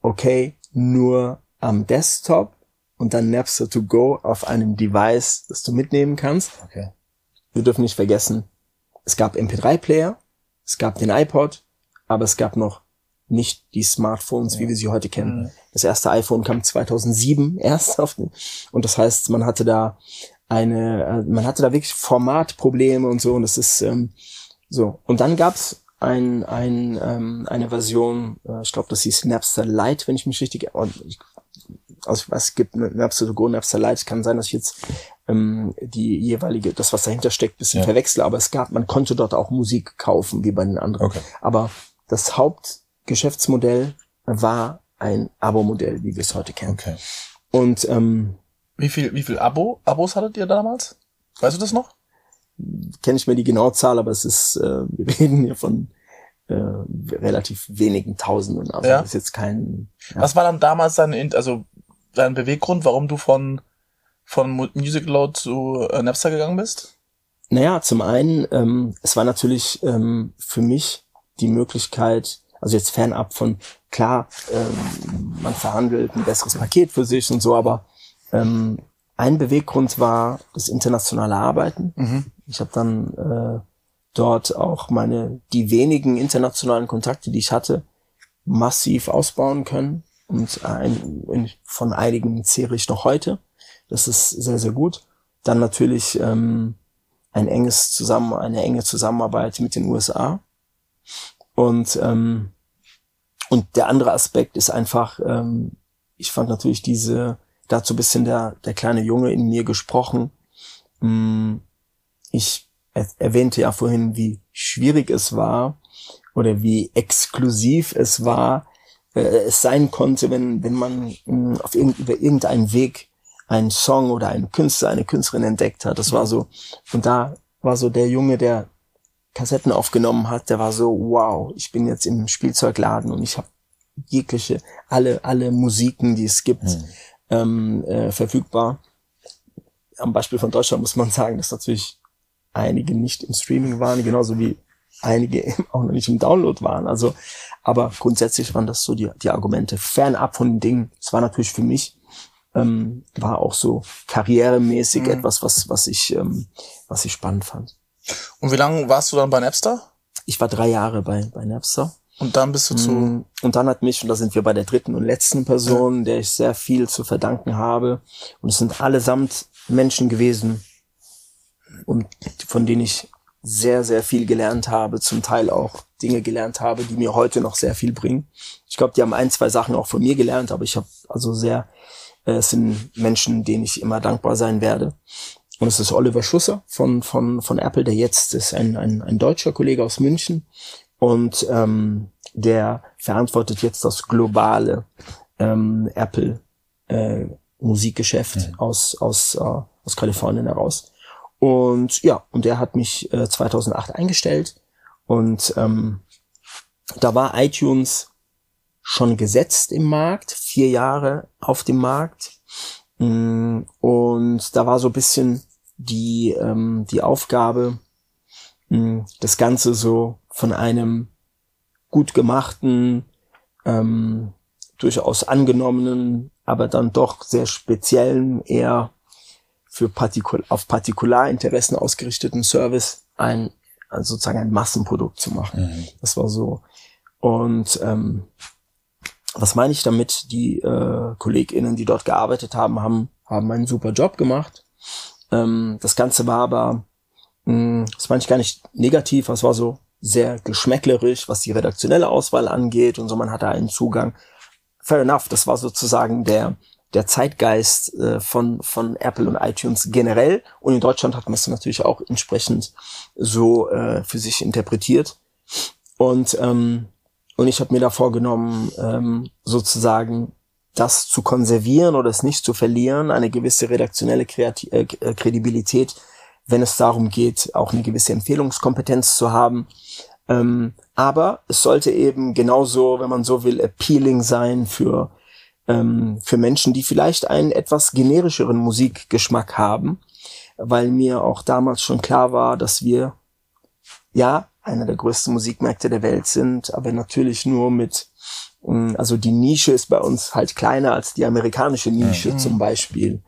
okay, nur am Desktop und dann Napster to go auf einem Device, das du mitnehmen kannst. Okay. Wir dürfen nicht vergessen, es gab MP3-Player, es gab den iPod, aber es gab noch nicht die Smartphones, wie wir sie heute kennen. Mhm. Das erste iPhone kam 2007 erst auf den, und das heißt, man hatte da eine, äh, man hatte da wirklich Formatprobleme und so und das ist ähm, so. Und dann gab's ein, ein, ähm, eine Version, äh, ich glaube, das hieß Napster Lite, wenn ich mich richtig, ich, also es gibt Napster go, Napster Lite, kann sein, dass ich jetzt ähm, die jeweilige, das was dahinter steckt, bisschen Ja. verwechsle, aber es gab, man konnte dort auch Musik kaufen, wie bei den anderen. Okay. Aber das Hauptgeschäftsmodell war ein Abo-Modell, wie wir es heute kennen. Okay. Und ähm, Wie viel, wie viel Abo, Abos hattet ihr damals? Weißt du das noch? kenne ich mir die genaue Zahl, aber es ist, äh, wir [laughs] reden hier von äh, relativ wenigen Tausenden. Also Ja. das ist jetzt kein. Ja. Was war dann damals dein, In- also dein Beweggrund, warum du von, von Mu- Music Load zu äh, Napster gegangen bist? Naja, zum einen, ähm, es war natürlich ähm, für mich die Möglichkeit, also jetzt fernab von, klar, ähm, man verhandelt ein besseres Paket für sich und so, aber ähm, ein Beweggrund war das internationale Arbeiten. Mhm. Ich habe dann äh, dort auch meine, die wenigen internationalen Kontakte, die ich hatte, massiv ausbauen können. Und ein, in- von einigen zehre ich noch heute. Das ist sehr, sehr gut. Dann natürlich ähm, ein enges Zusammen, eine enge Zusammenarbeit mit den USA. Und, ähm, und der andere Aspekt ist einfach, ähm, ich fand natürlich diese, dazu bisschen der, der kleine Junge in mir gesprochen. Mm, Ich er erwähnte ja vorhin, wie schwierig es war oder wie exklusiv es war, äh, es sein konnte, wenn, wenn man mh, auf irgend, über irgendeinen Weg einen Song oder einen Künstler, eine Künstlerin entdeckt hat. Das war so, und da war so der Junge, der Kassetten aufgenommen hat, der war so, wow, ich bin jetzt im Spielzeugladen und ich habe jegliche, alle, alle Musiken, die es gibt, Hm. Ähm, äh, verfügbar. Am Beispiel von Deutschland muss man sagen, dass natürlich einige nicht im Streaming waren, genauso wie einige [laughs] auch noch nicht im Download waren. Also, aber grundsätzlich waren das so die, die Argumente. Fernab von den Dingen. Es war natürlich für mich, ähm, war auch so karrieremäßig Mhm. etwas, was, was ich, ähm, was ich spannend fand. Und wie lange warst du dann bei Napster? Ich war drei Jahre bei, bei Napster. Und dann bist du zu, Mm, Und dann hat mich, und da sind wir bei der dritten und letzten Person, der ich sehr viel zu verdanken habe. Und es sind allesamt Menschen gewesen, und von denen ich sehr, sehr viel gelernt habe, zum Teil auch Dinge gelernt habe, die mir heute noch sehr viel bringen. Ich glaube, die haben ein, zwei Sachen auch von mir gelernt, aber ich habe also sehr, äh, es sind Menschen, denen ich immer dankbar sein werde. Und es ist Oliver Schusser von, von, von Apple, der jetzt ist ein, ein, ein deutscher Kollege aus München. Und ähm, der verantwortet jetzt das globale ähm, Apple äh, Musikgeschäft aus, aus, äh, aus Kalifornien heraus. Und ja, und der hat mich äh, 2008 eingestellt. Und ähm, da war iTunes schon gesetzt im Markt, vier Jahre auf dem Markt. Mm, Und da war so ein bisschen die, ähm, die Aufgabe, mh, das Ganze so von einem gut gemachten, ähm, durchaus angenommenen, aber dann doch sehr speziellen, eher für Partikul auf Partikularinteressen ausgerichteten Service ein, also sozusagen ein Massenprodukt zu machen. Mhm. Das war so. Und ähm, was meine ich damit? Die äh, KollegInnen, die dort gearbeitet haben, haben haben einen super Job gemacht. Ähm, das Ganze war aber, mh, das fand ich gar nicht negativ, es war so sehr geschmäcklerisch, was die redaktionelle Auswahl angeht und so, man hatte einen Zugang. Fair enough, das war sozusagen der, der Zeitgeist äh, von, von Apple und iTunes generell. Und in Deutschland hat man es natürlich auch entsprechend so äh, für sich interpretiert. Und, ähm, und ich habe mir da vorgenommen, ähm, sozusagen das zu konservieren oder es nicht zu verlieren, eine gewisse redaktionelle Kreati äh, äh, Kredibilität, wenn es darum geht, auch eine gewisse Empfehlungskompetenz zu haben. Ähm, aber es sollte eben genauso, wenn man so will, appealing sein für, ähm, für Menschen, die vielleicht einen etwas generischeren Musikgeschmack haben, weil mir auch damals schon klar war, dass wir ja einer der größten Musikmärkte der Welt sind, aber natürlich nur mit ähm, also die Nische ist bei uns halt kleiner als die amerikanische Nische mhm. zum Beispiel.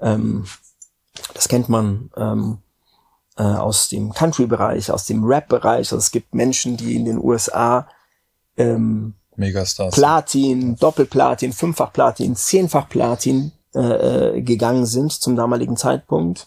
Ähm, das kennt man ähm, äh, aus dem Country-Bereich, aus dem Rap-Bereich. Also es gibt Menschen, die in den USA ähm, Megastars. Platin, Doppelplatin, Fünffach Platin, Zehnfach Platin äh, äh, gegangen sind zum damaligen Zeitpunkt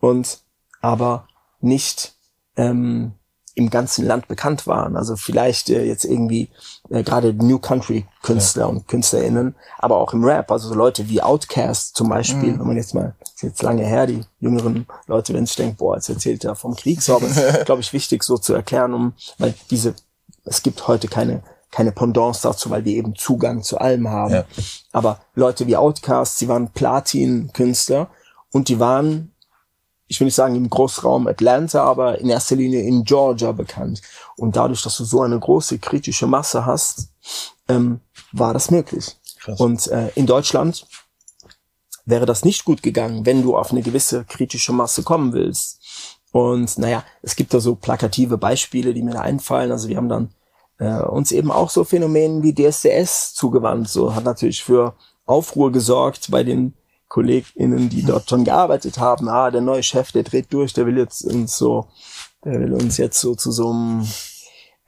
und aber nicht ähm, im ganzen Land bekannt waren. Also vielleicht äh, jetzt irgendwie äh, gerade New Country Künstler ja. und Künstlerinnen, aber auch im Rap, also so Leute wie Outcast zum Beispiel, mhm. wenn man jetzt mal, ist jetzt lange her, die jüngeren Leute, wenn sich denkt, boah, jetzt erzählt er vom Krieg, so, aber ist, glaube ich, wichtig so zu erklären, um, weil diese, es gibt heute keine keine Pendants dazu, weil wir eben Zugang zu allem haben. Ja. Aber Leute wie Outcast, sie waren Platin-Künstler und die waren ich will nicht sagen im Großraum Atlanta, aber in erster Linie in Georgia bekannt. Und dadurch, dass du so eine große kritische Masse hast, ähm, war das möglich. Krass. Und äh, in Deutschland wäre das nicht gut gegangen, wenn du auf eine gewisse kritische Masse kommen willst. Und naja, es gibt da so plakative Beispiele, die mir da einfallen. Also wir haben dann äh, uns eben auch so Phänomenen wie DSDS zugewandt. So hat natürlich für Aufruhr gesorgt bei den KollegInnen, die dort schon gearbeitet haben, ah, der neue Chef, der dreht durch, der will jetzt uns so, der will uns jetzt so zu so einem,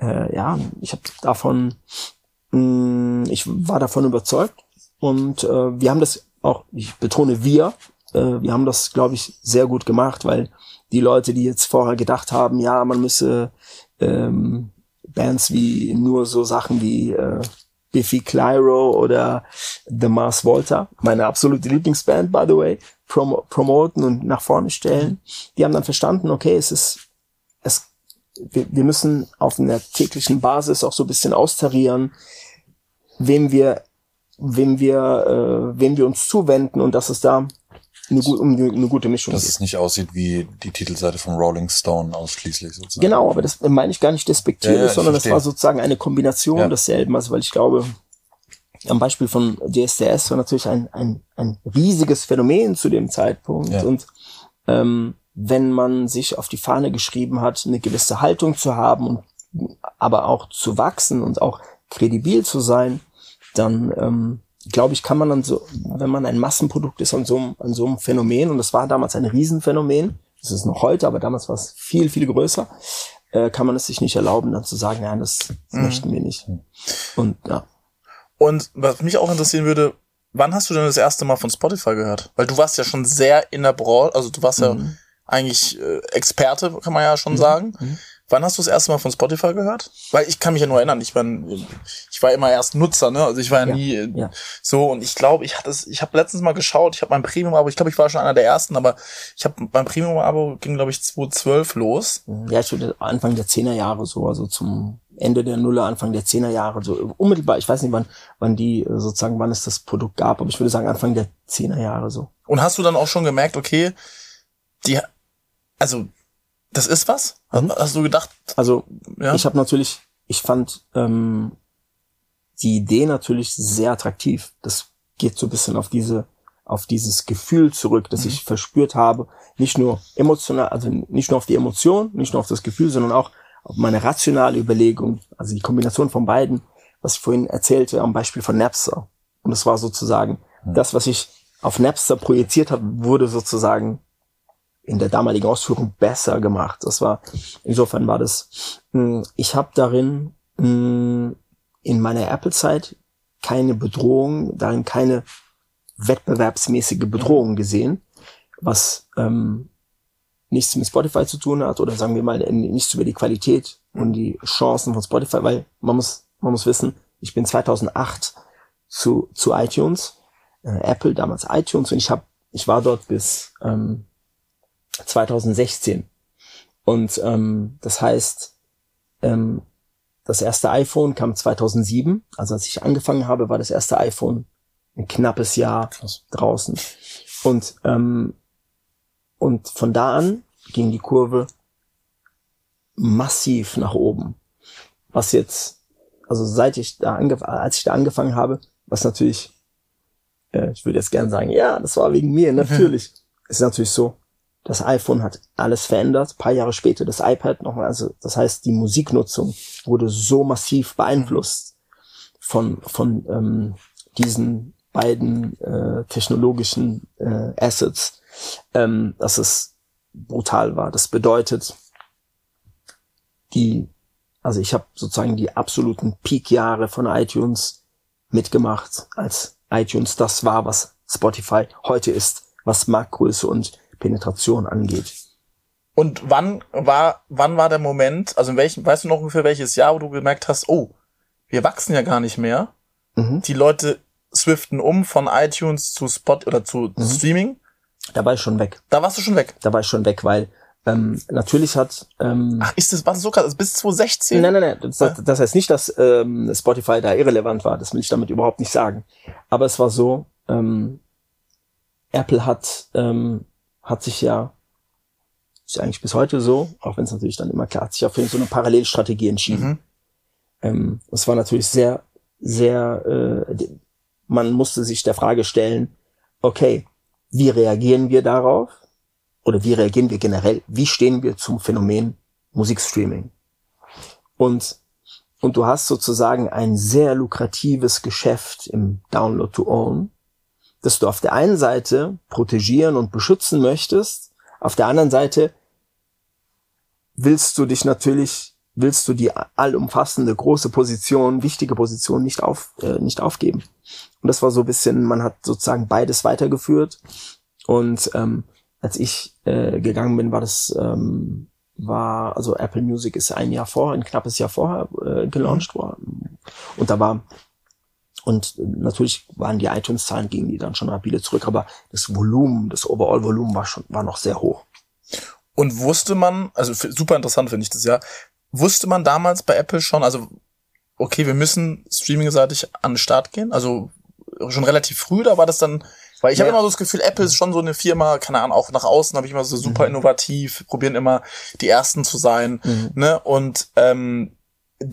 äh, ja, ich habe davon, mh, mm, ich war davon überzeugt. Und äh, wir haben das auch, ich betone wir, äh, wir haben das, glaube ich, sehr gut gemacht, weil die Leute, die jetzt vorher gedacht haben, ja, man müsse ähm, Bands wie nur so Sachen wie äh, Biffy Clyro oder The Mars Volta, meine absolute Lieblingsband, by the way, prom promoten und nach vorne stellen. Die haben dann verstanden, okay, es ist, es, wir, wir müssen auf einer täglichen Basis auch so ein bisschen austarieren, wem wir, wem wir, äh, wem wir uns zuwenden und dass es da eine, um eine gute Mischung Dass es nicht aussieht wie die Titelseite von Rolling Stone ausschließlich sozusagen. Genau, aber das meine ich gar nicht despektierlich, ja, ja, sondern das war sozusagen eine Kombination ja. desselben. Also weil ich glaube, am Beispiel von DSDS war natürlich ein, ein, ein riesiges Phänomen zu dem Zeitpunkt. Ja. Und ähm, wenn man sich auf die Fahne geschrieben hat, eine gewisse Haltung zu haben und aber auch zu wachsen und auch kredibil zu sein, dann ähm, glaube ich, kann man dann so, wenn man ein Massenprodukt ist an so, einem, an so einem Phänomen, und das war damals ein Riesenphänomen, das ist noch heute, aber damals war es viel, viel größer, äh, kann man es sich nicht erlauben, dann zu sagen, nein, das, das mhm. möchten wir nicht. Und ja. Und was mich auch interessieren würde, wann hast du denn das erste Mal von Spotify gehört? Weil du warst ja schon sehr in der Branche, also du warst mhm. ja eigentlich äh, Experte, kann man ja schon mhm. sagen. Wann hast du das erste Mal von Spotify gehört? Weil ich kann mich ja nur erinnern, ich war, ich war immer erst Nutzer, ne? Also ich war ja, nie äh, ja. so und ich glaube, ich hatte es, ich habe letztens mal geschaut, ich habe mein Premium-Abo, ich glaube, ich war schon einer der ersten, aber ich habe mein Premium-Abo ging, glaube ich, 2012 los. Mhm. Ja, ich würde Anfang der 10er Jahre so, also zum Ende der Nuller, Anfang der 10er Jahre, so unmittelbar, ich weiß nicht, wann, wann die äh, sozusagen, wann es das Produkt gab, aber ich würde sagen Anfang der 10er Jahre so. Und hast du dann auch schon gemerkt, okay, die, also das ist was? Mhm. Hast du gedacht? Also ja? ich habe natürlich, ich fand ähm, die Idee natürlich sehr attraktiv. Das geht so ein bisschen auf diese, auf dieses Gefühl zurück, das mhm. ich verspürt habe. Nicht nur emotional, also nicht nur auf die Emotion, nicht nur auf das Gefühl, sondern auch auf meine rationale Überlegung. Also die Kombination von beiden, was ich vorhin erzählte, am Beispiel von Napster. Und es war sozusagen mhm. das, was ich auf Napster projiziert habe, wurde sozusagen in der damaligen Ausführung besser gemacht. Das war, insofern war das, hm, ich habe darin hm, in meiner Apple-Zeit keine Bedrohung, darin keine wettbewerbsmäßige Bedrohung gesehen, was ähm, nichts mit Spotify zu tun hat oder sagen wir mal nichts über die Qualität und die Chancen von Spotify, weil man muss man muss wissen, ich bin 2008 zu zu iTunes, äh, Apple damals iTunes und ich habe ich war dort bis ähm, 2016 und ähm, das heißt ähm, das erste iPhone kam 2007, also als ich angefangen habe, war das erste iPhone ein knappes Jahr Krass. draußen. Und, ähm, und von da an ging die Kurve massiv nach oben. Was jetzt, also seit ich da angefangen, als ich da angefangen habe, was natürlich, äh, ich würde jetzt gerne sagen, ja, das war wegen mir, [laughs] natürlich. ist natürlich so, das iPhone hat alles verändert. Ein paar Jahre später das iPad nochmal. Also das heißt, die Musiknutzung wurde so massiv beeinflusst von von ähm, diesen beiden äh, technologischen äh, Assets, ähm, dass es brutal war. Das bedeutet, die, also ich habe sozusagen die absoluten Peak-Jahre von iTunes mitgemacht, als iTunes das war, was Spotify heute ist, was Marktgröße und Penetration angeht. Und wann war, wann war der Moment, also in welchem, weißt du noch ungefähr welches Jahr, wo du gemerkt hast, oh, wir wachsen ja gar nicht mehr. Mhm. Die Leute swiften um von iTunes zu Spot oder zu mhm. Streaming. Da war ich schon weg. Da warst du schon weg. Da war ich schon weg, weil ähm, natürlich hat. Ähm, Ach, ist das war das so krass? Bis 2016? Nein, nein, nein. Das, das, das heißt nicht, dass ähm, Spotify da irrelevant war. Das will ich damit überhaupt nicht sagen. Aber es war so. Ähm, Apple hat ähm, hat sich ja, ist ja eigentlich bis heute so, auch wenn es natürlich dann immer klar hat sich ja für so eine Parallelstrategie entschieden. Mhm. Ähm, es war natürlich sehr, sehr, äh, man musste sich der Frage stellen, okay, wie reagieren wir darauf? Oder wie reagieren wir generell? Wie stehen wir zum Phänomen Musikstreaming? Und, und du hast sozusagen ein sehr lukratives Geschäft im Download to Own dass du auf der einen Seite protegieren und beschützen möchtest, auf der anderen Seite willst du dich natürlich, willst du die allumfassende große Position, wichtige Position nicht auf, äh, nicht aufgeben. Und das war so ein bisschen, man hat sozusagen beides weitergeführt. Und ähm, als ich äh, gegangen bin, war das, ähm, war, also Apple Music ist ein Jahr vorher, ein knappes Jahr vorher äh, gelauncht mhm. worden. Und da war und natürlich waren die iTunes-Zahlen gingen die dann schon rapide zurück, aber das Volumen, das Overall-Volumen war schon, war noch sehr hoch. Und wusste man, also super interessant finde ich das ja, wusste man damals bei Apple schon, also okay, wir müssen streamingseitig an den Start gehen, also schon relativ früh, da war das dann, weil ich ja. habe immer so das Gefühl, Apple ist schon so eine Firma, keine Ahnung, auch nach außen habe ich immer so super mhm. innovativ, probieren immer die Ersten zu sein, mhm. ne, und ähm,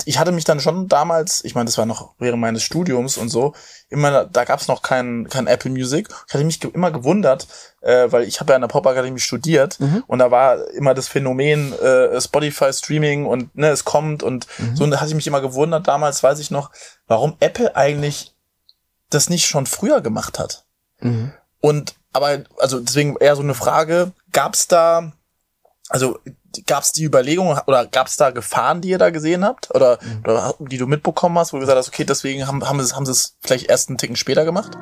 ich hatte mich dann schon damals, ich meine, das war noch während meines Studiums und so, immer, da gab es noch kein, kein Apple Music. Ich hatte mich ge immer gewundert, äh, weil ich habe ja an der Popakademie studiert mhm. und da war immer das Phänomen äh, Spotify Streaming und ne, es kommt und mhm. so und da hatte ich mich immer gewundert, damals weiß ich noch, warum Apple eigentlich das nicht schon früher gemacht hat. Mhm. Und aber, also deswegen eher so eine Frage, gab es da, also gab es die Überlegung oder gab es da Gefahren, die ihr da gesehen habt oder, mhm. oder die du mitbekommen hast, wo du gesagt hast, okay, deswegen haben, haben sie es haben sie es vielleicht erst einen Ticken später gemacht?